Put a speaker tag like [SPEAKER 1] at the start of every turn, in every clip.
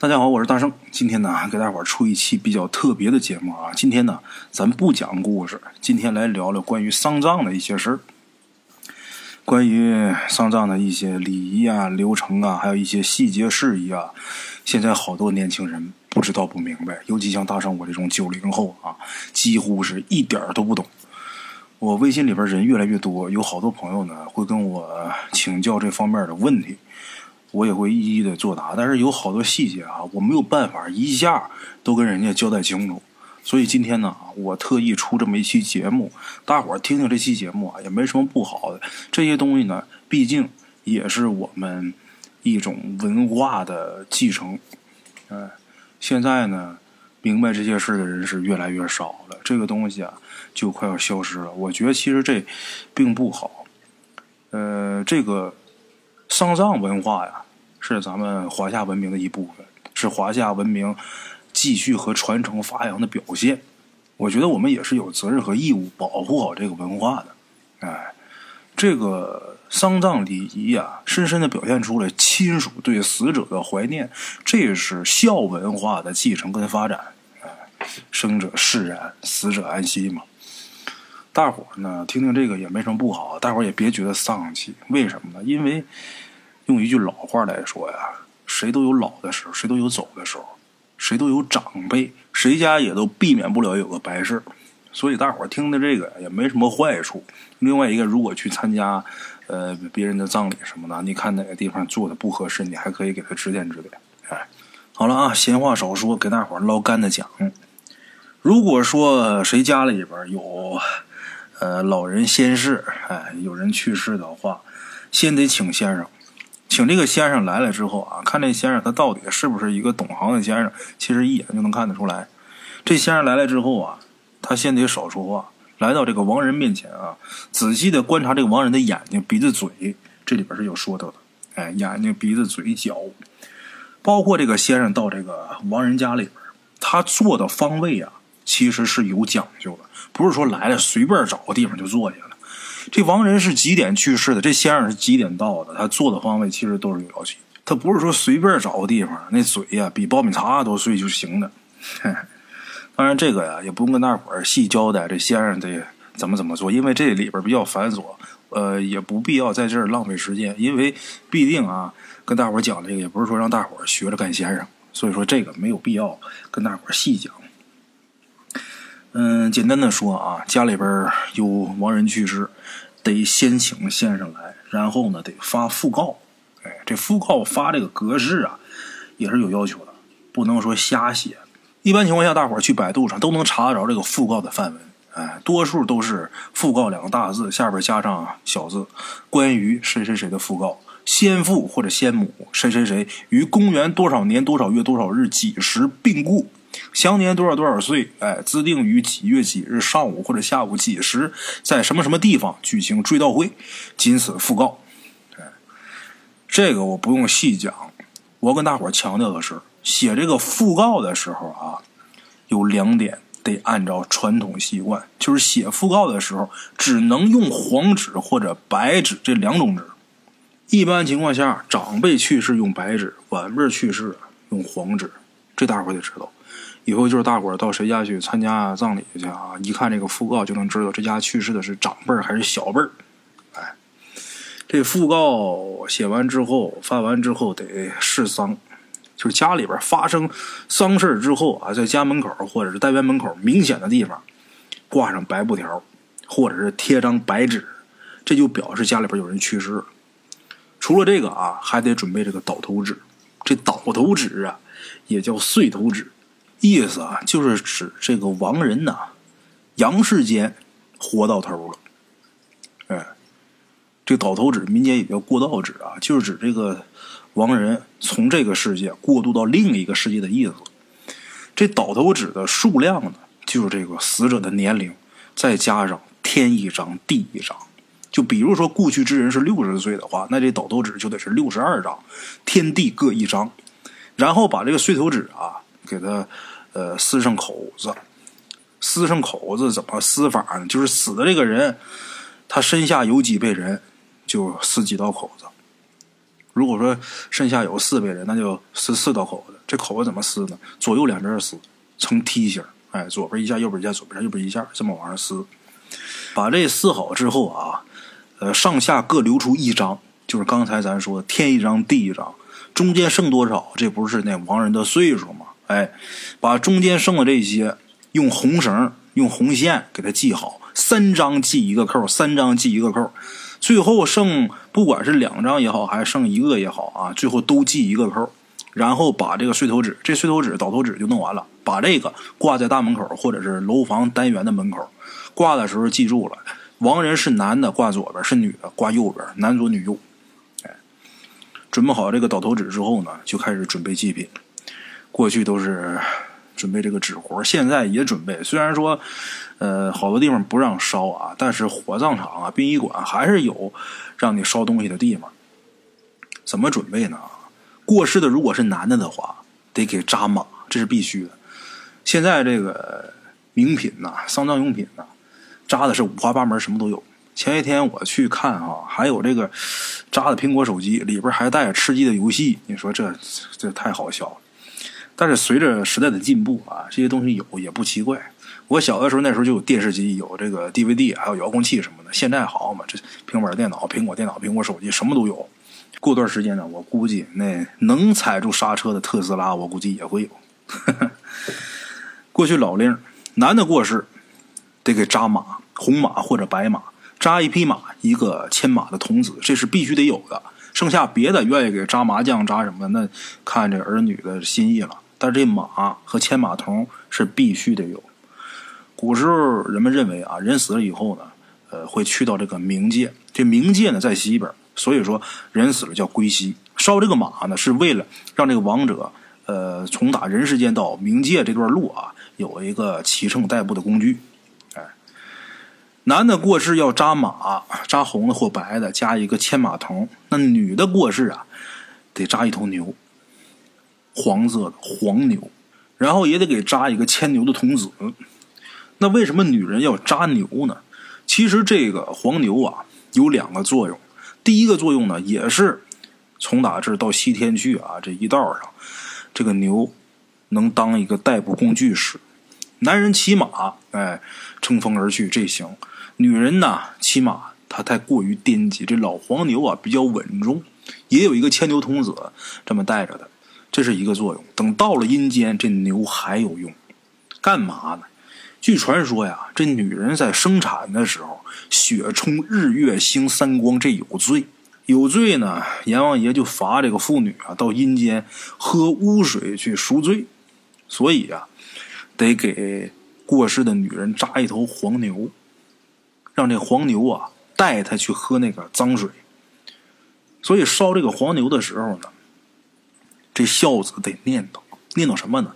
[SPEAKER 1] 大家好，我是大圣。今天呢，给大伙儿出一期比较特别的节目啊。今天呢，咱不讲故事，今天来聊聊关于丧葬的一些事儿。关于丧葬的一些礼仪啊、流程啊，还有一些细节事宜啊，现在好多年轻人不知道不明白，尤其像大圣我这种九零后啊，几乎是一点儿都不懂。我微信里边人越来越多，有好多朋友呢会跟我请教这方面的问题。我也会一一的作答，但是有好多细节啊，我没有办法一下都跟人家交代清楚。所以今天呢，我特意出这么一期节目，大伙儿听听这期节目啊，也没什么不好的。这些东西呢，毕竟也是我们一种文化的继承。嗯，现在呢，明白这些事的人是越来越少了，这个东西啊，就快要消失了。我觉得其实这并不好。呃，这个。丧葬文化呀，是咱们华夏文明的一部分，是华夏文明继续和传承发扬的表现。我觉得我们也是有责任和义务保护好这个文化的。哎，这个丧葬礼仪呀，深深的表现出了亲属对死者的怀念，这是孝文化的继承跟发展。哎，生者释然，死者安息嘛。大伙儿呢，听听这个也没什么不好，大伙儿也别觉得丧气。为什么呢？因为用一句老话来说呀，谁都有老的时候，谁都有走的时候，谁都有长辈，谁家也都避免不了有个白事所以大伙儿听的这个也没什么坏处。另外一个，如果去参加呃别人的葬礼什么的，你看哪个地方做的不合适，你还可以给他指点指点。哎，好了啊，闲话少说，给大伙儿捞干的讲。如果说谁家里边有。呃，老人先逝，哎，有人去世的话，先得请先生。请这个先生来了之后啊，看这先生他到底是不是一个懂行的先生，其实一眼就能看得出来。这先生来了之后啊，他先得少说话，来到这个亡人面前啊，仔细的观察这个亡人的眼睛、鼻子、嘴，这里边是有说道的。哎，眼睛、鼻子、嘴、角，包括这个先生到这个亡人家里边，他坐的方位啊，其实是有讲究的。不是说来了随便找个地方就坐下了。这亡人是几点去世的？这先生是几点到的？他坐的方位其实都是有要求。他不是说随便找个地方，那嘴呀比爆米碴都碎就行的。当然这个呀也不用跟大伙儿细交代，这先生得怎么怎么做，因为这里边比较繁琐，呃，也不必要在这儿浪费时间。因为必定啊，跟大伙儿讲这个也不是说让大伙儿学着干先生，所以说这个没有必要跟大伙儿细讲。嗯，简单的说啊，家里边有亡人去世，得先请先生来，然后呢得发讣告。哎，这讣告发这个格式啊，也是有要求的，不能说瞎写。一般情况下，大伙儿去百度上都能查得着这个讣告的范文。哎，多数都是“讣告”两个大字，下边加上小字，关于谁谁谁的讣告，先父或者先母谁谁谁于公元多少年多少月多少日几时病故。享年多少多少岁？哎，自定于几月几日上午或者下午几时，在什么什么地方举行追悼会？仅此讣告。哎，这个我不用细讲。我跟大伙强调的是，写这个讣告的时候啊，有两点得按照传统习惯，就是写讣告的时候只能用黄纸或者白纸这两种纸。一般情况下，长辈去世用白纸，晚辈去世用黄纸。这大伙得知道。以后就是大伙儿到谁家去参加葬礼去啊？一看这个讣告就能知道这家去世的是长辈儿还是小辈儿。哎，这讣告写完之后发完之后得试丧，就是家里边发生丧事之后啊，在家门口或者是单元门口明显的地方挂上白布条，或者是贴张白纸，这就表示家里边有人去世了。除了这个啊，还得准备这个倒头纸。这倒头纸啊，也叫碎头纸。意思啊，就是指这个亡人呐，阳世间活到头了。哎，这倒头纸，民间也叫过道纸啊，就是指这个亡人从这个世界过渡到另一个世界的意思。这倒头纸的数量呢，就是这个死者的年龄，再加上天一张地一张。就比如说故去之人是六十岁的话，那这倒头纸就得是六十二张，天地各一张。然后把这个碎头纸啊，给它。呃，撕上口子，撕上口子怎么撕法呢？就是死的这个人，他身下有几辈人，就撕几道口子。如果说身下有四辈人，那就撕四道口子；这口子怎么撕呢？左右两边撕，成梯形。哎，左边一下，右边一下，左边一下，右边一下，这么往上撕。把这撕好之后啊，呃，上下各留出一张，就是刚才咱说的天一张地一张，中间剩多少？这不是那亡人的岁数吗？哎，把中间剩的这些用红绳、用红线给它系好，三张系一个扣，三张系一个扣，最后剩不管是两张也好，还是剩一个也好啊，最后都系一个扣。然后把这个碎头纸，这碎头纸、倒头纸就弄完了。把这个挂在大门口或者是楼房单元的门口，挂的时候记住了，亡人是男的挂左边，是女的挂右边，男左女右。哎，准备好这个倒头纸之后呢，就开始准备祭品。过去都是准备这个纸活，现在也准备。虽然说，呃，好多地方不让烧啊，但是火葬场啊、殡仪馆还是有让你烧东西的地方。怎么准备呢？过世的如果是男的的话，得给扎马，这是必须的。现在这个名品呐，丧葬用品呐，扎的是五花八门，什么都有。前一天我去看哈，还有这个扎的苹果手机，里边还带着吃鸡的游戏。你说这这太好笑了。但是随着时代的进步啊，这些东西有也不奇怪。我小的时候那时候就有电视机，有这个 DVD，还有遥控器什么的。现在好嘛，这平板电脑、苹果电脑、苹果手机什么都有。过段时间呢，我估计那能踩住刹车的特斯拉，我估计也会有。过去老令，男的过世得给扎马，红马或者白马，扎一匹马，一个牵马的童子，这是必须得有的。剩下别的愿意给扎麻将、扎什么，那看这儿女的心意了。但是这马和牵马童是必须得有。古时候人们认为啊，人死了以后呢，呃，会去到这个冥界，这冥界呢在西边。所以说，人死了叫归西，烧这个马呢，是为了让这个亡者，呃，从打人世间到冥界这段路啊，有一个骑乘代步的工具。男的过世要扎马，扎红的或白的，加一个牵马童；那女的过世啊，得扎一头牛，黄色的黄牛，然后也得给扎一个牵牛的童子。那为什么女人要扎牛呢？其实这个黄牛啊，有两个作用。第一个作用呢，也是从打这到西天去啊，这一道上，这个牛能当一个代步工具使。男人骑马，哎，乘风而去，这行；女人呢，起码，她太过于颠急。这老黄牛啊，比较稳重，也有一个牵牛童子这么带着的，这是一个作用。等到了阴间，这牛还有用，干嘛呢？据传说呀，这女人在生产的时候，血冲日月星三光，这有罪。有罪呢，阎王爷就罚这个妇女啊，到阴间喝污水去赎罪。所以啊，得给过世的女人扎一头黄牛，让这黄牛啊带他去喝那个脏水。所以烧这个黄牛的时候呢，这孝子得念叨，念叨什么呢？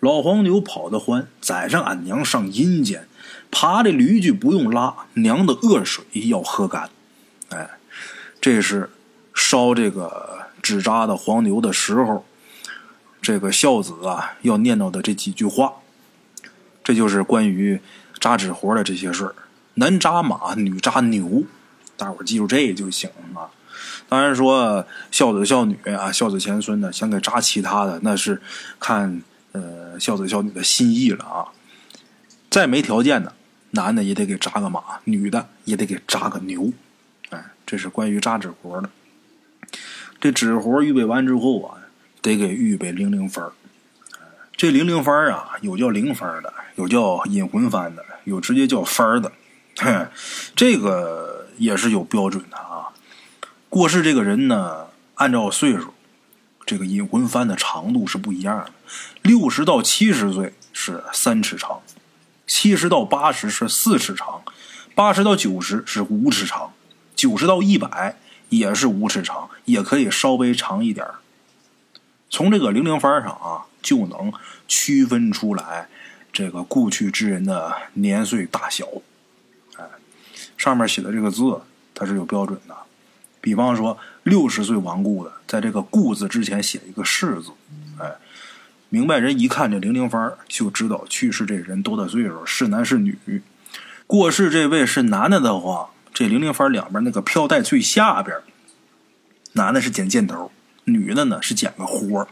[SPEAKER 1] 老黄牛跑得欢，载上俺娘上阴间，爬这驴驹不用拉，娘的恶水要喝干。哎，这是烧这个纸扎的黄牛的时候，这个孝子啊要念叨的这几句话。这就是关于扎纸活的这些事儿。男扎马，女扎牛，大伙记住这就行了。当然说孝子孝女啊，孝子贤孙的，想给扎其他的，那是看。呃，孝子孝女的心意了啊！再没条件的，男的也得给扎个马，女的也得给扎个牛。哎，这是关于扎纸活的。这纸活预备完之后啊，得给预备零零幡这零零幡啊，有叫零幡的，有叫引魂幡的，有直接叫幡的。嘿，这个也是有标准的啊。过世这个人呢，按照岁数。这个引魂幡的长度是不一样的，六十到七十岁是三尺长，七十到八十是四尺长，八十到九十是五尺长，九十到一百也是五尺长，也可以稍微长一点从这个零零幡上啊，就能区分出来这个故去之人的年岁大小。上面写的这个字，它是有标准的。比方说，六十岁亡故的，在这个“故”字之前写一个“世”字，哎，明白人一看这零零幡就知道去世这人多大岁数，是男是女。过世这位是男的的话，这零零幡两边那个飘带最下边，男的是剪箭头，女的呢是剪个豁。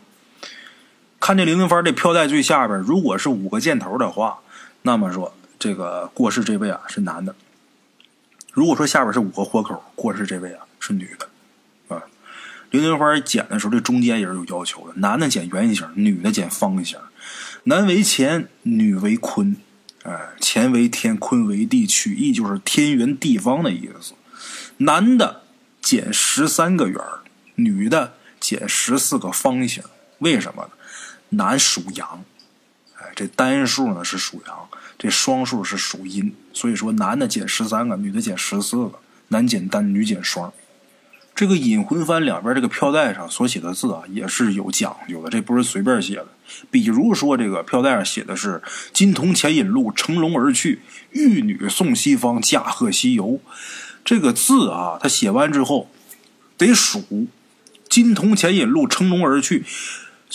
[SPEAKER 1] 看这零零番这飘带最下边，如果是五个箭头的话，那么说这个过世这位啊是男的；如果说下边是五个豁口，过世这位啊是女的。啊，刘金花剪的时候，这中间也是有要求的，男的剪圆形，女的剪方形。男为乾，女为坤。哎，乾为天，坤为地，取义就是天圆地方的意思。男的剪十三个圆女的剪十四个方形。为什么呢？男属阳，这单数呢是属阳，这双数是属阴，所以说男的减十三个，女的减十四个，男减单，女减双。这个引魂幡两边这个票带上所写的字啊，也是有讲究的，这不是随便写的。比如说这个票带上写的是“金铜前引路，乘龙而去，玉女送西方，驾鹤西游”。这个字啊，他写完之后得数“金铜前引路，乘龙而去”。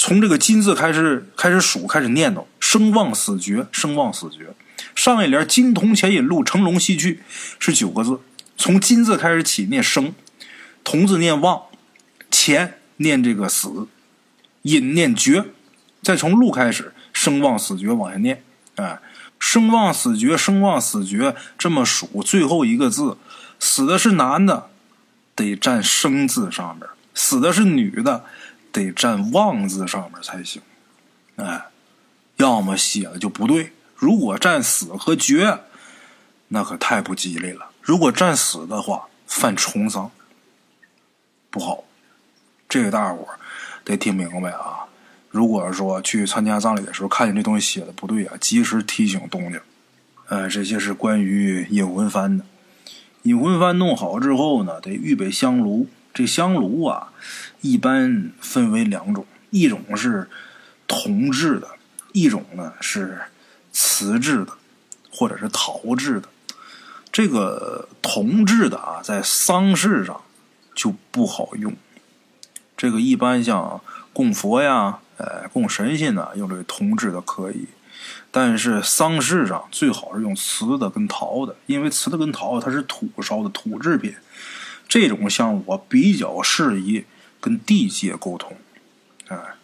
[SPEAKER 1] 从这个金字开始开始数，开始念叨，生旺死绝，生旺死绝。上一联金铜钱引路，成龙西去是九个字。从金字开始起念生，铜字念旺，钱念这个死，引念绝，再从路开始，生旺死绝往下念。哎，生旺死绝，生旺死绝，这么数，最后一个字死的是男的，得占生字上边；死的是女的。得占旺字上面才行，哎，要么写的就不对。如果占死和绝，那可太不吉利了。如果占死的话，犯重丧，不好。这个大伙得听明白啊！如果说去参加葬礼的时候看见这东西写的不对啊，及时提醒东家。呃，这些是关于引魂幡的。引魂幡弄好之后呢，得预备香炉。这香炉啊。一般分为两种，一种是铜制的，一种呢是瓷制的，或者是陶制的。这个铜制的啊，在丧事上就不好用。这个一般像供佛呀，呃，供神仙呢，用这个铜制的可以。但是丧事上最好是用瓷的跟陶的，因为瓷的跟陶它是土烧的土制品。这种香炉比较适宜。跟地界沟通，啊，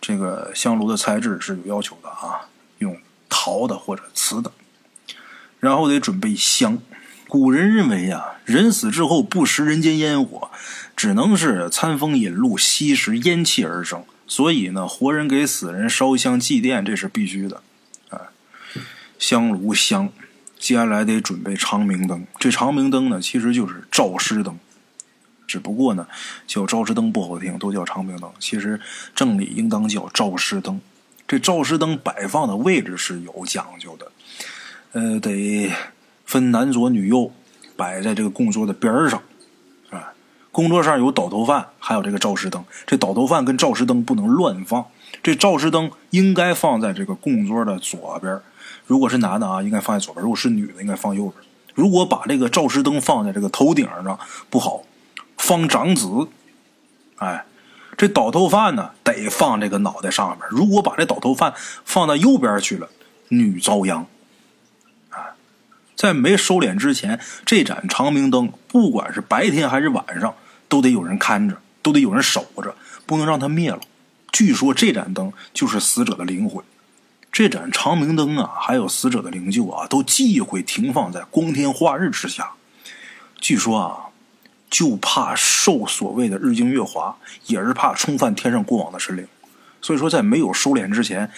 [SPEAKER 1] 这个香炉的材质是有要求的啊，用陶的或者瓷的，然后得准备香。古人认为啊，人死之后不食人间烟火，只能是餐风饮露，吸食烟气而生。所以呢，活人给死人烧香祭奠，这是必须的。啊，香炉香，接下来得准备长明灯。这长明灯呢，其实就是照尸灯。只不过呢，叫照尸灯不好听，都叫长明灯。其实正理应当叫照尸灯。这照尸灯摆放的位置是有讲究的，呃，得分男左女右，摆在这个供桌的边上。啊，供桌上有倒头饭，还有这个照尸灯。这倒头饭跟照尸灯不能乱放。这照尸灯应该放在这个供桌的左边。如果是男的啊，应该放在左边；如果是女的，应该放右边。如果把这个照尸灯放在这个头顶上，不好。方长子，哎，这倒头饭呢得放这个脑袋上面。如果把这倒头饭放到右边去了，女遭殃。啊，在没收敛之前，这盏长明灯，不管是白天还是晚上，都得有人看着，都得有人守着，不能让它灭了。据说这盏灯就是死者的灵魂。这盏长明灯啊，还有死者的灵柩啊，都忌讳停放在光天化日之下。据说啊。就怕受所谓的日精月华，也是怕冲犯天上过往的神灵。所以说，在没有收敛之前，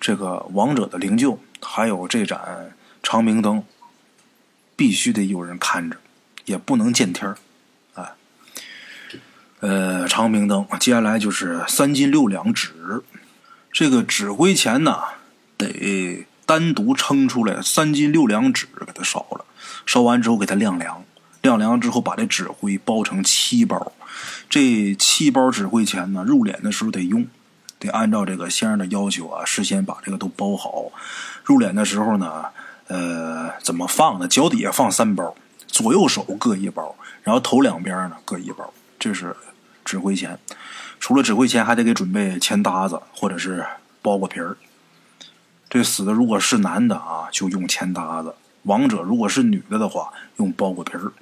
[SPEAKER 1] 这个王者的灵柩还有这盏长明灯，必须得有人看着，也不能见天儿。哎，呃，长明灯，接下来就是三斤六两纸。这个纸灰钱呢，得单独称出来三斤六两纸，给它烧了，烧完之后给它晾凉。晾凉之后，把这纸灰包成七包。这七包纸灰钱呢，入殓的时候得用，得按照这个先生的要求啊，事先把这个都包好。入殓的时候呢，呃，怎么放呢？脚底下放三包，左右手各一包，然后头两边呢各一包。这是纸灰钱。除了纸灰钱，还得给准备钱搭子或者是包裹皮儿。这死的如果是男的啊，就用钱搭子；亡者如果是女的的话，用包裹皮儿。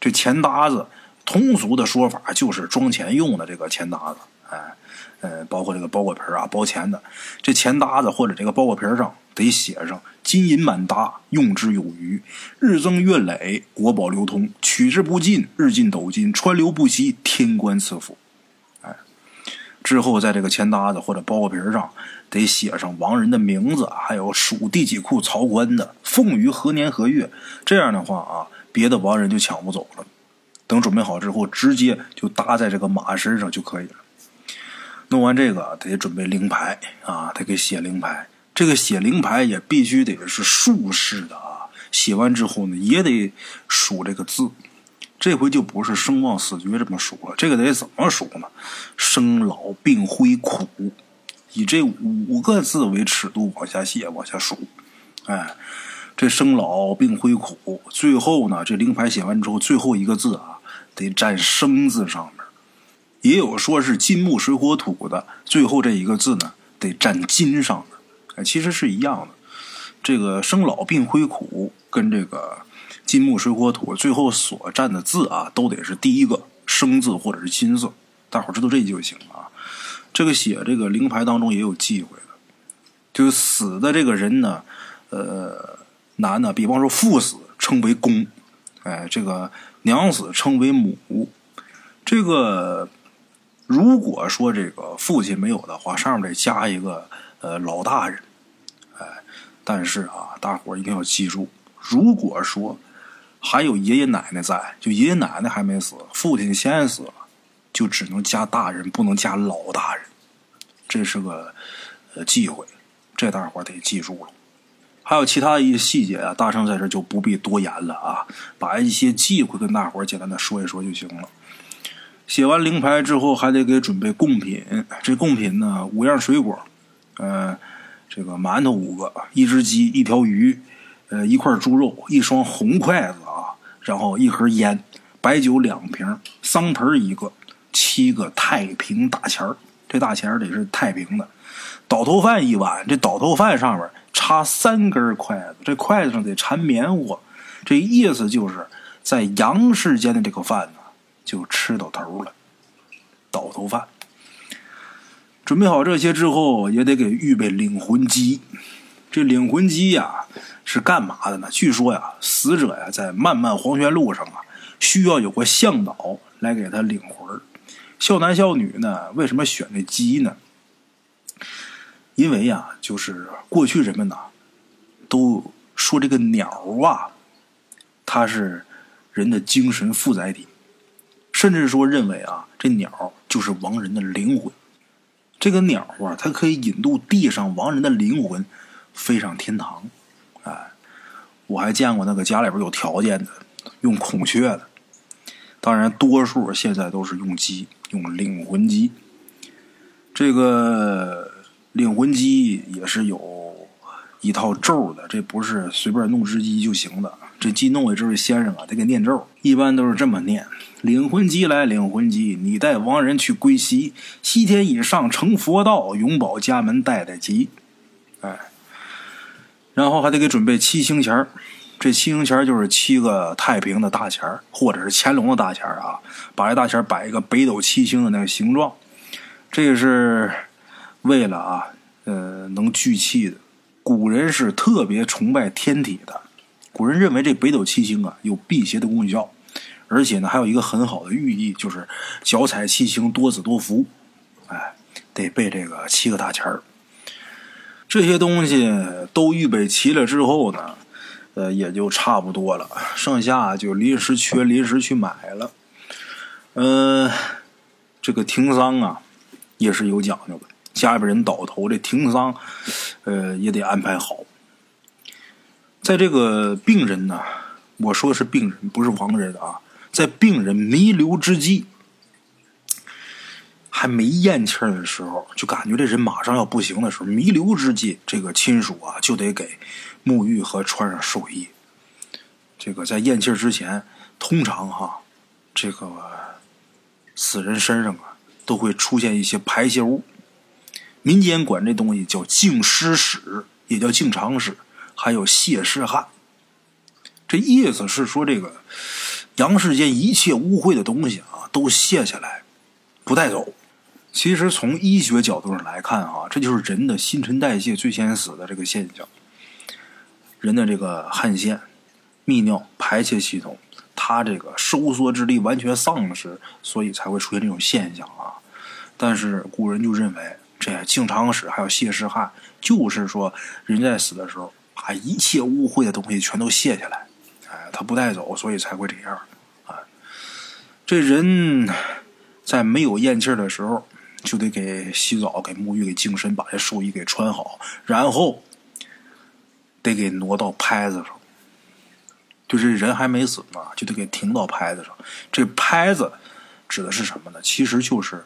[SPEAKER 1] 这钱搭子，通俗的说法就是装钱用的这个钱搭子。哎，呃，包括这个包裹皮啊，包钱的，这钱搭子或者这个包裹皮上得写上“金银满搭，用之有余，日增月累，国宝流通，取之不尽，日进斗金，川流不息，天官赐福。”哎，之后在这个钱搭子或者包裹皮上得写上亡人的名字，还有属第几库曹官的，奉于何年何月。这样的话啊，别的亡人就抢不走了。等准备好之后，直接就搭在这个马身上就可以了。弄完这个，得准备灵牌啊，得给写灵牌。这个写灵牌也必须得是竖式的啊。写完之后呢，也得数这个字。这回就不是生旺死绝这么数了，这个得怎么数呢？生老病灰苦，以这五个字为尺度往下写，往下数。哎，这生老病灰苦，最后呢，这灵牌写完之后，最后一个字啊，得占生字上面。也有说是金木水火土的，最后这一个字呢，得占金上面。哎，其实是一样的。这个生老病灰苦跟这个金木水火土最后所占的字啊，都得是第一个生字或者是金字。大伙知道这就行啊。这个写这个灵牌当中也有忌讳的，就是死的这个人呢，呃，男的，比方说父死称为公，哎，这个娘死称为母，这个。如果说这个父亲没有的话，上面得加一个呃老大人，哎，但是啊，大伙一定要记住，如果说还有爷爷奶奶在，就爷爷奶奶还没死，父亲先死了，就只能加大人，不能加老大人，这是个呃忌讳，这大伙得记住了。还有其他一些细节啊，大圣在这就不必多言了啊，把一些忌讳跟大伙简单的说一说就行了。写完灵牌之后，还得给准备贡品。这贡品呢，五样水果，呃，这个馒头五个，一只鸡，一条鱼，呃，一块猪肉，一双红筷子啊，然后一盒烟，白酒两瓶，桑盆一个，七个太平大钱儿。这大钱儿得是太平的。倒头饭一碗，这倒头饭上面插三根筷子，这筷子上得缠棉花。这意思就是在阳世间的这个饭呢。就吃到头了，倒头饭。准备好这些之后，也得给预备领魂机。这领魂机呀，是干嘛的呢？据说呀，死者呀在漫漫黄泉路上啊，需要有个向导来给他领魂儿。孝男孝女呢，为什么选这鸡呢？因为呀，就是过去人们呐，都说这个鸟啊，它是人的精神负载体。甚至说认为啊，这鸟就是亡人的灵魂。这个鸟啊，它可以引渡地上亡人的灵魂飞上天堂。哎，我还见过那个家里边有条件的用孔雀的，当然多数现在都是用鸡，用灵魂鸡。这个领魂鸡也是有一套咒的，这不是随便弄只鸡就行的。这鸡弄给这位先生啊，得给念咒，一般都是这么念。领魂机来，领魂机，你带亡人去归西，西天以上成佛道，永保家门代代吉。哎，然后还得给准备七星钱这七星钱就是七个太平的大钱或者是乾隆的大钱啊。把这大钱摆一个北斗七星的那个形状，这个是为了啊，呃，能聚气。古人是特别崇拜天体的，古人认为这北斗七星啊有辟邪的功效。而且呢，还有一个很好的寓意，就是脚踩七星，多子多福。哎，得备这个七个大钱儿。这些东西都预备齐了之后呢，呃，也就差不多了。剩下就临时缺，临时去买了。呃，这个停丧啊，也是有讲究的。家里边人倒头，这停丧，呃，也得安排好。在这个病人呢，我说是病人，不是亡人啊。在病人弥留之际，还没咽气的时候，就感觉这人马上要不行的时候，弥留之际，这个亲属啊就得给沐浴和穿上寿衣。这个在咽气之前，通常哈，这个死人身上啊都会出现一些排泄物，民间管这东西叫净尸屎，也叫净肠屎，还有泄尸汗。这意思是说这个。阳世间一切污秽的东西啊，都卸下来，不带走。其实从医学角度上来看啊，这就是人的新陈代谢最先死的这个现象。人的这个汗腺、泌尿、排泄系统，它这个收缩之力完全丧失，所以才会出现这种现象啊。但是古人就认为，这经常史还有泄湿汗，就是说人在死的时候，把一切污秽的东西全都卸下来，哎，他不带走，所以才会这样。啊，这人在没有咽气的时候。就得给洗澡、给沐浴、给净身，把这寿衣给穿好，然后得给挪到拍子上。就这人还没死呢，就得给停到拍子上。这拍子指的是什么呢？其实就是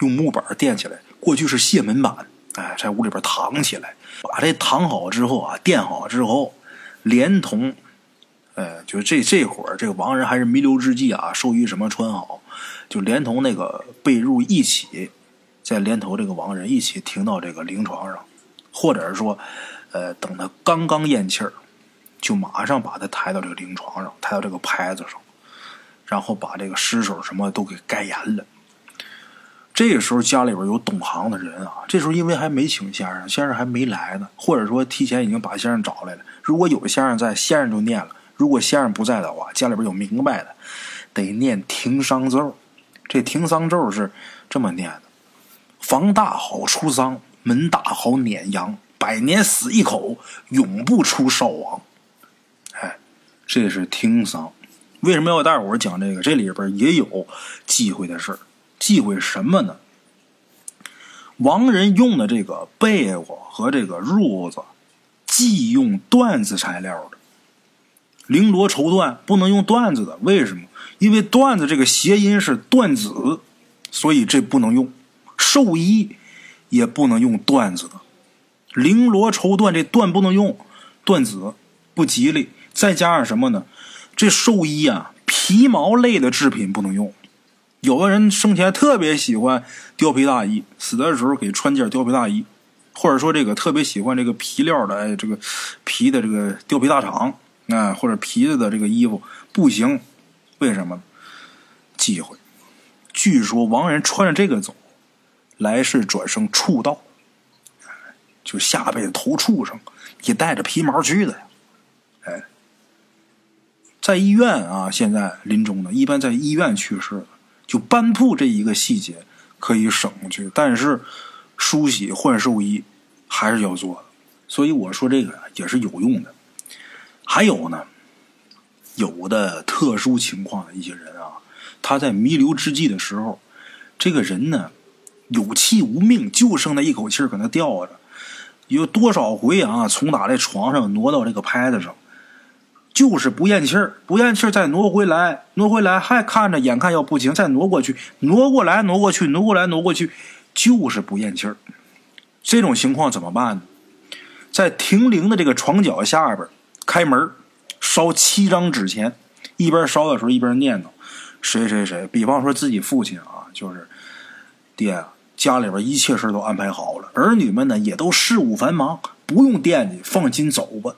[SPEAKER 1] 用木板垫起来，过去是卸门板，哎，在屋里边躺起来，把这躺好之后啊，垫好之后，连同，呃，就这这会儿这个亡人还是弥留之际啊，寿衣什么穿好，就连同那个被褥一起。再连同这个亡人一起停到这个灵床上，或者是说，呃，等他刚刚咽气儿，就马上把他抬到这个灵床上，抬到这个牌子上，然后把这个尸首什么都给盖严了。这个时候家里边有懂行的人啊，这时候因为还没请先生，先生还没来呢，或者说提前已经把先生找来了。如果有先生在，先生就念了；如果先生不在的话，家里边有明白的，得念停丧咒。这停丧咒是这么念的。房大好出丧，门大好撵羊，百年死一口，永不出少亡。哎，这是听丧。为什么要大伙讲这个？这里边也有忌讳的事儿。忌讳什么呢？亡人用的这个被窝和这个褥子，忌用缎子材料的。绫罗绸缎不能用缎子的，为什么？因为缎子这个谐音是缎子，所以这不能用。寿衣也不能用缎子的，绫罗绸缎这缎不能用，缎子不吉利。再加上什么呢？这寿衣啊，皮毛类的制品不能用。有的人生前特别喜欢貂皮大衣，死的时候给穿件貂皮大衣，或者说这个特别喜欢这个皮料的，哎，这个皮的这个貂皮大氅啊，或者皮子的这个衣服不行。为什么？忌讳。据说亡人穿着这个走。来世转生畜道，就下辈子投畜生，也带着皮毛去的呀。哎，在医院啊，现在临终的，一般在医院去世的，就搬铺这一个细节可以省去，但是梳洗换寿衣还是要做的。所以我说这个也是有用的。还有呢，有的特殊情况的一些人啊，他在弥留之际的时候，这个人呢。有气无命，就剩那一口气儿搁那吊着。有多少回啊？从打这床上挪到这个拍子上，就是不咽气儿，不咽气儿再挪回来，挪回来还看着，眼看要不行，再挪过去，挪过来，挪过去，挪过来，挪过去，就是不咽气儿。这种情况怎么办呢？在停灵的这个床脚下边开门，烧七张纸钱，一边烧的时候一边念叨：谁谁谁，比方说自己父亲啊，就是爹。家里边一切事都安排好了，儿女们呢也都事务繁忙，不用惦记，放心走吧。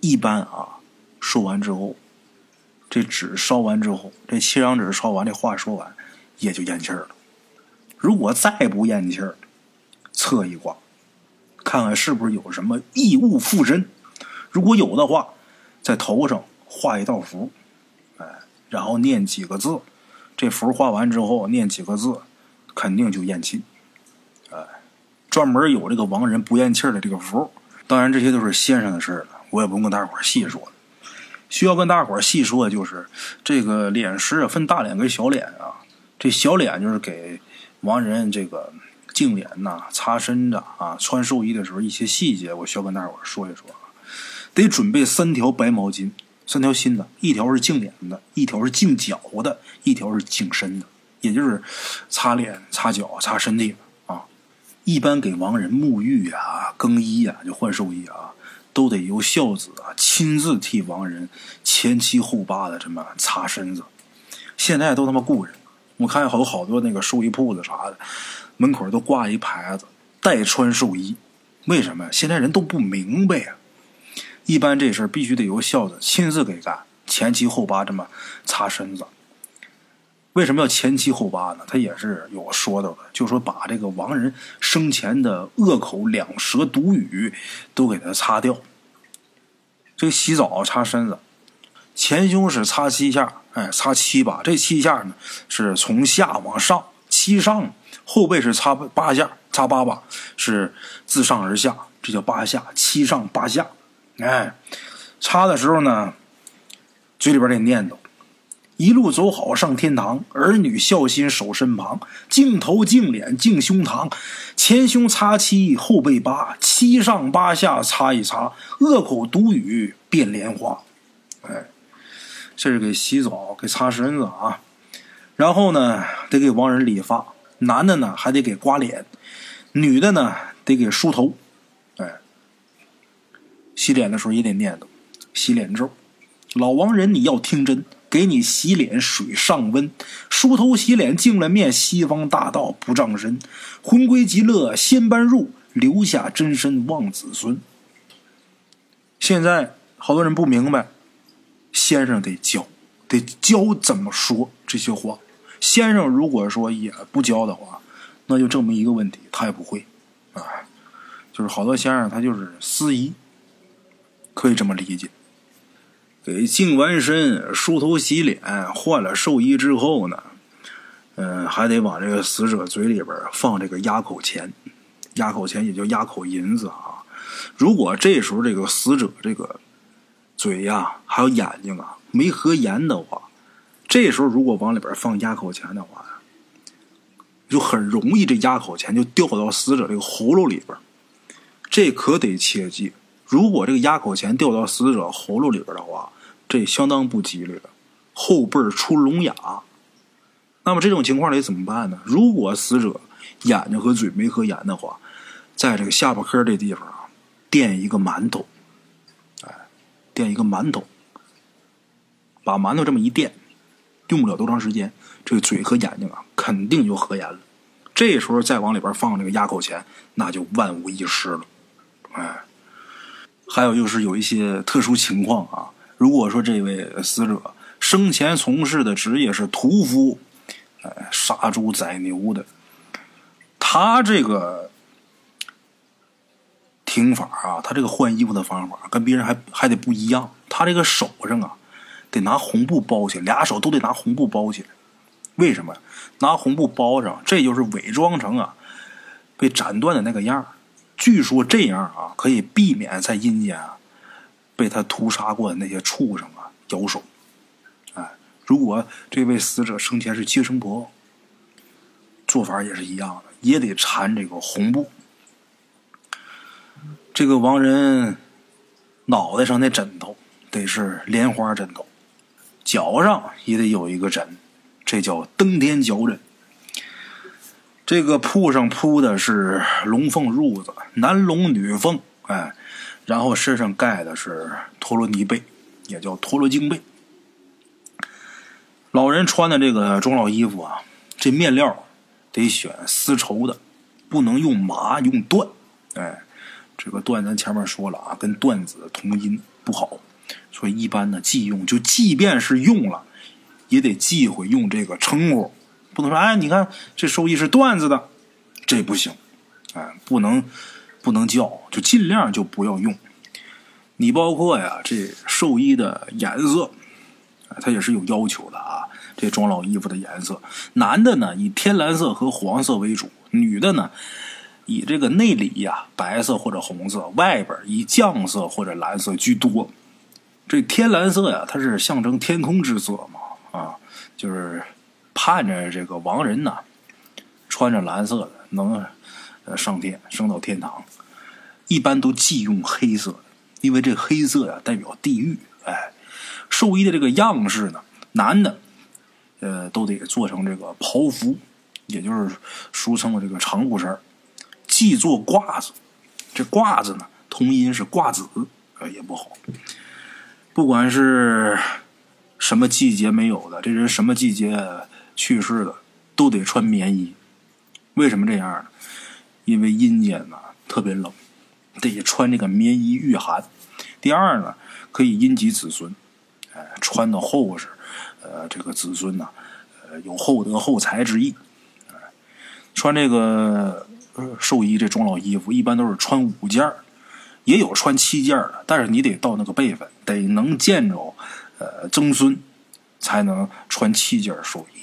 [SPEAKER 1] 一般啊，说完之后，这纸烧完之后，这七张纸烧完，这话说完，也就咽气儿了。如果再不咽气儿，测一卦，看看是不是有什么异物附身。如果有的话，在头上画一道符，哎，然后念几个字。这符画完之后，念几个字。肯定就咽气，哎，专门有这个亡人不咽气的这个符。当然，这些都是先生的事了，我也不用跟大伙细说。需要跟大伙细说的就是这个脸石啊，分大脸跟小脸啊。这小脸就是给亡人这个净脸呐、擦身子啊、穿寿衣的时候一些细节，我需要跟大伙说一说啊。得准备三条白毛巾，三条新的，一条是净脸的，一条是净脚的，一条是净身的。也就是擦脸、擦脚、擦身体啊。一般给亡人沐浴啊、更衣啊，就换寿衣啊，都得由孝子啊亲自替亡人前七后八的这么擦身子。现在都他妈雇人，我看好好多那个寿衣铺子啥的，门口都挂一牌子“代穿寿衣”。为什么？现在人都不明白呀。一般这事儿必须得由孝子亲自给干，前七后八这么擦身子。为什么要前七后八呢？他也是有说到的，就说把这个亡人生前的恶口、两舌、毒语都给他擦掉。这洗澡擦身子，前胸是擦七下，哎，擦七把。这七下呢是从下往上，七上；后背是擦八下，擦八把，是自上而下，这叫八下，七上八下。哎，擦的时候呢，嘴里边得念叨。一路走好上天堂，儿女孝心守身旁，净头净脸净胸膛，前胸擦七，后背八，七上八下擦一擦，恶口毒语变莲花。哎，这是给洗澡给擦身子啊，然后呢得给亡人理发，男的呢还得给刮脸，女的呢得给梳头。哎，洗脸的时候也得念叨洗脸咒，老亡人你要听真。给你洗脸水上温，梳头洗脸净了面，西方大道不障身，魂归极乐仙般入，留下真身望子孙。现在好多人不明白，先生得教，得教怎么说这些话。先生如果说也不教的话，那就证明一个问题，他也不会啊。就是好多先生他就是司仪，可以这么理解。给净完身、梳头、洗脸、换了寿衣之后呢，嗯，还得往这个死者嘴里边放这个压口钱，压口钱也叫压口银子啊。如果这时候这个死者这个嘴呀还有眼睛啊没合严的话，这时候如果往里边放压口钱的话，就很容易这压口钱就掉到死者这个喉咙里边，这可得切记。如果这个压口钳掉到死者喉咙里边的话，这相当不吉利了，后背出聋哑。那么这种情况得怎么办呢？如果死者眼睛和嘴没合严的话，在这个下巴颏这地方啊，垫一个馒头，哎，垫一个馒头，把馒头这么一垫，用不了多长时间，这个嘴和眼睛啊，肯定就合严了。这时候再往里边放这个压口钳，那就万无一失了，哎。还有就是有一些特殊情况啊，如果说这位死者生前从事的职业是屠夫，哎，杀猪宰牛的，他这个听法啊，他这个换衣服的方法跟别人还还得不一样。他这个手上啊，得拿红布包起来，俩手都得拿红布包起来。为什么？拿红布包上，这就是伪装成啊被斩断的那个样儿。据说这样啊，可以避免在阴间啊被他屠杀过的那些畜生啊咬手。哎，如果这位死者生前是接生婆，做法也是一样的，也得缠这个红布。这个亡人脑袋上那枕头得是莲花枕头，脚上也得有一个枕，这叫登天脚枕。这个铺上铺的是龙凤褥子，男龙女凤，哎，然后身上盖的是陀罗尼被，也叫陀罗经被。老人穿的这个中老衣服啊，这面料得选丝绸的，不能用麻用缎，哎，这个缎咱前面说了啊，跟缎子同音不好，所以一般呢忌用，就即便是用了，也得忌讳用这个称呼。不能说哎，你看这寿衣是缎子的，这不行，哎，不能不能叫，就尽量就不要用。你包括呀，这寿衣的颜色，它也是有要求的啊。这装老衣服的颜色，男的呢以天蓝色和黄色为主，女的呢以这个内里呀白色或者红色，外边以绛色或者蓝色居多。这天蓝色呀，它是象征天空之色嘛，啊，就是。盼着这个亡人呐，穿着蓝色的能呃上天升到天堂，一般都忌用黑色，因为这黑色呀代表地狱。哎，寿衣的这个样式呢，男的呃都得做成这个袍服，也就是俗称的这个长布衫忌做褂子，这褂子呢同音是褂子，呃也不好。不管是什么季节没有的，这人什么季节？去世的都得穿棉衣，为什么这样呢？因为阴间呢特别冷，得穿这个棉衣御寒。第二呢，可以荫及子孙，哎，穿的厚实，呃，这个子孙呢，呃，有厚德厚才之意。穿这个寿衣这装老衣服，一般都是穿五件儿也有穿七件儿的，但是你得到那个辈分，得能见着呃曾孙，才能穿七件寿衣。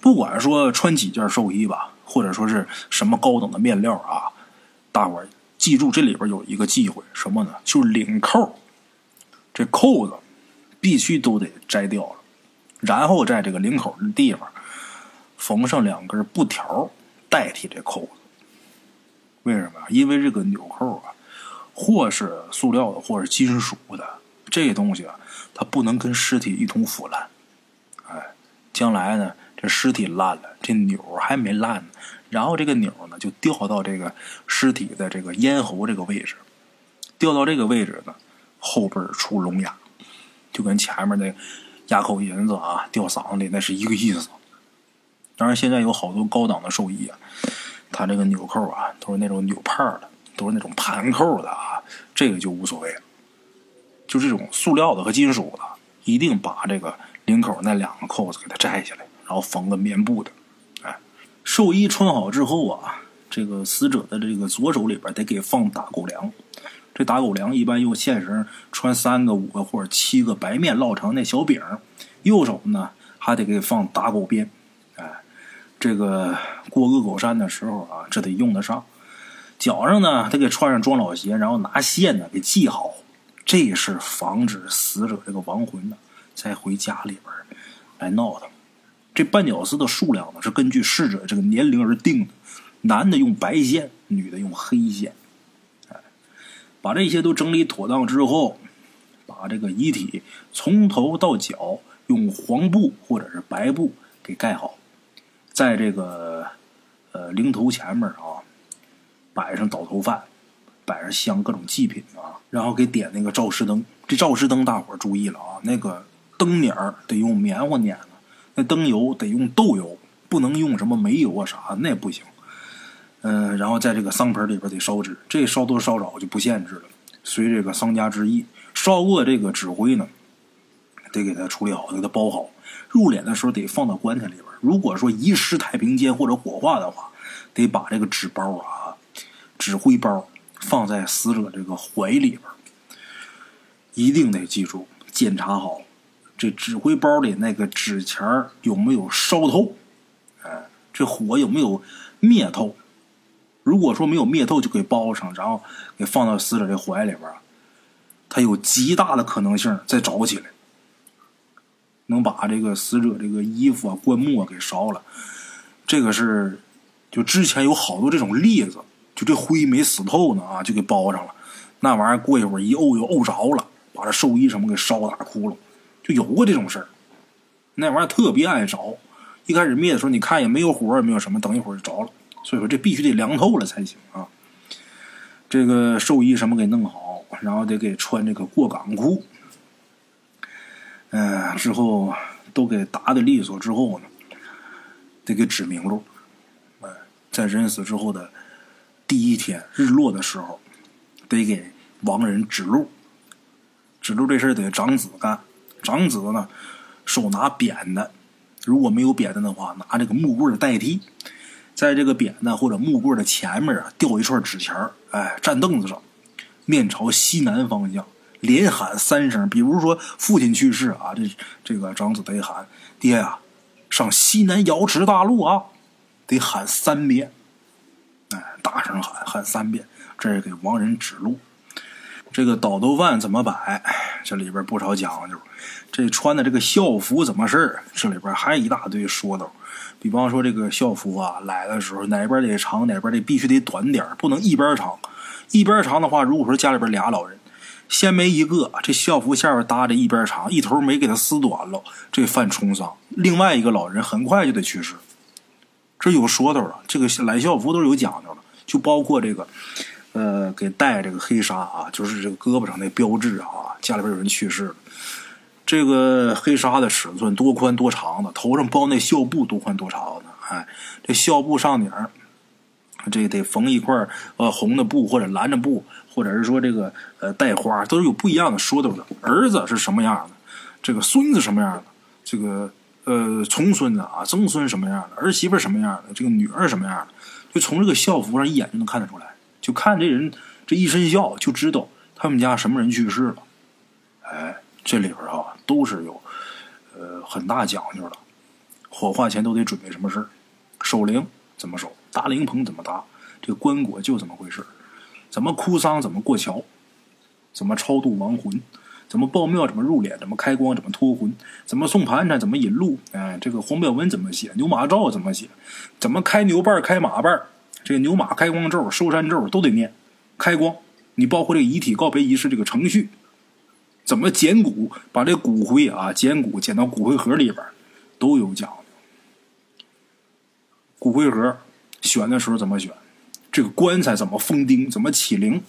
[SPEAKER 1] 不管说穿几件寿衣吧，或者说是什么高等的面料啊，大伙儿记住这里边有一个忌讳，什么呢？就是领扣，这扣子必须都得摘掉了，然后在这个领口的地方缝上两根布条代替这扣子。为什么？因为这个纽扣啊，或是塑料的，或是金属的，这东西啊，它不能跟尸体一同腐烂。哎，将来呢？尸体烂了，这钮还没烂呢，然后这个钮呢就掉到这个尸体的这个咽喉这个位置，掉到这个位置呢，后边出龙牙，就跟前面那牙口银子啊掉嗓子里那是一个意思。当然，现在有好多高档的寿衣啊，它这个纽扣啊都是那种纽帕的，都是那种盘扣的啊，这个就无所谓了。就这种塑料的和金属的，一定把这个领口那两个扣子给它摘下来。然后缝个棉布的，哎，寿衣穿好之后啊，这个死者的这个左手里边得给放打狗粮。这打狗粮一般用线绳穿三个、五个或者七个白面烙成那小饼。右手呢还得给放打狗鞭，哎，这个过恶狗山的时候啊，这得用得上。脚上呢得给穿上装老鞋，然后拿线呢给系好，这是防止死者这个亡魂呢再回家里边来闹腾。这绊脚丝的数量呢，是根据逝者这个年龄而定的，男的用白线，女的用黑线。哎，把这些都整理妥当之后，把这个遗体从头到脚用黄布或者是白布给盖好，在这个呃灵头前面啊，摆上倒头饭，摆上香各种祭品啊，然后给点那个照尸灯。这照尸灯大伙注意了啊，那个灯捻得用棉花捻。那灯油得用豆油，不能用什么煤油啊啥，那不行。嗯，然后在这个桑盆里边得烧纸，这烧多烧少就不限制了，随这个商家之意。烧过这个纸灰呢，得给它处理好，给它包好。入殓的时候得放到棺材里边。如果说遗失太平间或者火化的话，得把这个纸包啊、纸灰包放在死者这个怀里边。一定得记住，检查好。这纸灰包里那个纸钱有没有烧透？哎，这火有没有灭透？如果说没有灭透，就给包上，然后给放到死者这怀里边它有极大的可能性再着起来，能把这个死者这个衣服啊、棺木啊给烧了。这个是，就之前有好多这种例子，就这灰没死透呢啊，就给包上了。那玩意儿过一会儿一沤又沤着了，把这寿衣什么给烧打窟窿。就有过这种事儿，那玩意儿特别爱着。一开始灭的时候，你看也没有火，也没有什么，等一会儿就着了。所以说这必须得凉透了才行啊。这个寿衣什么给弄好，然后得给穿这个过岗裤。嗯，之后都给打的利索之后呢，得给指明路。哎，在人死之后的第一天日落的时候，得给亡人指路。指路这事儿得长子干。长子呢，手拿扁担，如果没有扁担的话，拿这个木棍代替，在这个扁担或者木棍的前面啊，吊一串纸钱哎，站凳子上，面朝西南方向，连喊三声。比如说父亲去世啊，这这个长子得喊爹呀，上西南瑶池大路啊，得喊三遍，哎，大声喊喊三遍，这是给亡人指路。这个倒头饭怎么摆？这里边不少讲究。这穿的这个校服怎么事儿？这里边还一大堆说道。比方说这个校服啊，来的时候哪边得长，哪边得必须得短点不能一边长。一边长的话，如果说家里边俩老人，先没一个，这校服下边搭着一边长，一头没给他撕短了，这犯冲丧。另外一个老人很快就得去世。这有说头了，这个来校服都是有讲究的，就包括这个。呃，给戴这个黑纱啊，就是这个胳膊上那标志啊。家里边有人去世了，这个黑纱的尺寸多宽多长的，头上包那孝布多宽多长的，哎，这孝布上顶这得缝一块呃红的布或者蓝的布，或者是说这个呃带花，都是有不一样的说头的。儿子是什么样的，这个孙子什么样的，这个呃重孙子啊、曾孙什么样的，儿媳妇什么样的，这个女儿什么样的，就从这个校服上一眼就能看得出来。就看这人这一身孝，就知道他们家什么人去世了。哎，这里边啊都是有呃很大讲究的。火化前都得准备什么事？守灵怎么守？搭灵棚怎么搭？这个棺椁就怎么回事？怎么哭丧？怎么过桥？怎么超度亡魂？怎么报庙？怎么入殓？怎么开光？怎么脱魂？怎么送盘缠？怎么引路？哎，这个黄标文怎么写？牛马照怎么写？怎么开牛瓣开马瓣这个牛马开光咒、收山咒都得念。开光，你包括这个遗体告别仪式这个程序，怎么捡骨？把这骨灰啊，捡骨捡到骨灰盒里边，都有讲究。骨灰盒选的时候怎么选？这个棺材怎么封钉？怎么起灵？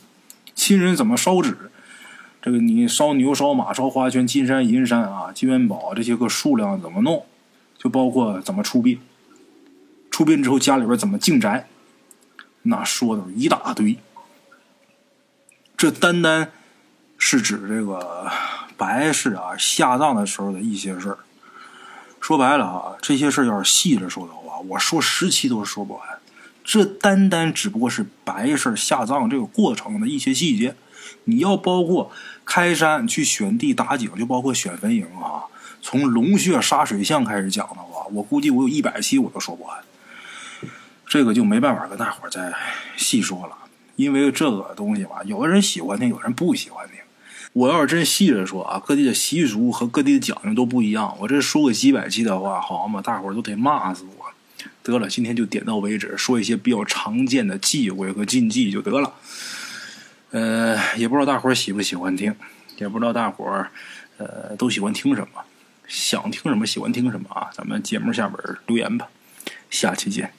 [SPEAKER 1] 亲人怎么烧纸？这个你烧牛、烧马、烧花圈、金山、银山啊、金元宝这些个数量怎么弄？就包括怎么出殡，出殡之后家里边怎么进宅，那说的一大堆。这单单是指这个白氏啊下葬的时候的一些事儿。说白了啊，这些事儿要是细着说的话，我说十期都说不完。这单单只不过是白事下葬这个过程的一些细节。你要包括开山去选地打井，就包括选坟茔啊，从龙穴沙水巷开始讲的话，我估计我有一百期我都说不完。这个就没办法跟大伙再细说了，因为这个东西吧，有的人喜欢听，有人不喜欢听。我要是真细着说啊，各地的习俗和各地的讲究都不一样。我这说个几百期的话，好嘛，大伙都得骂死我。得了，今天就点到为止，说一些比较常见的忌讳和禁忌就得了。呃，也不知道大伙喜不喜欢听，也不知道大伙儿呃都喜欢听什么，想听什么喜欢听什么啊？咱们节目下边留言吧，下期见。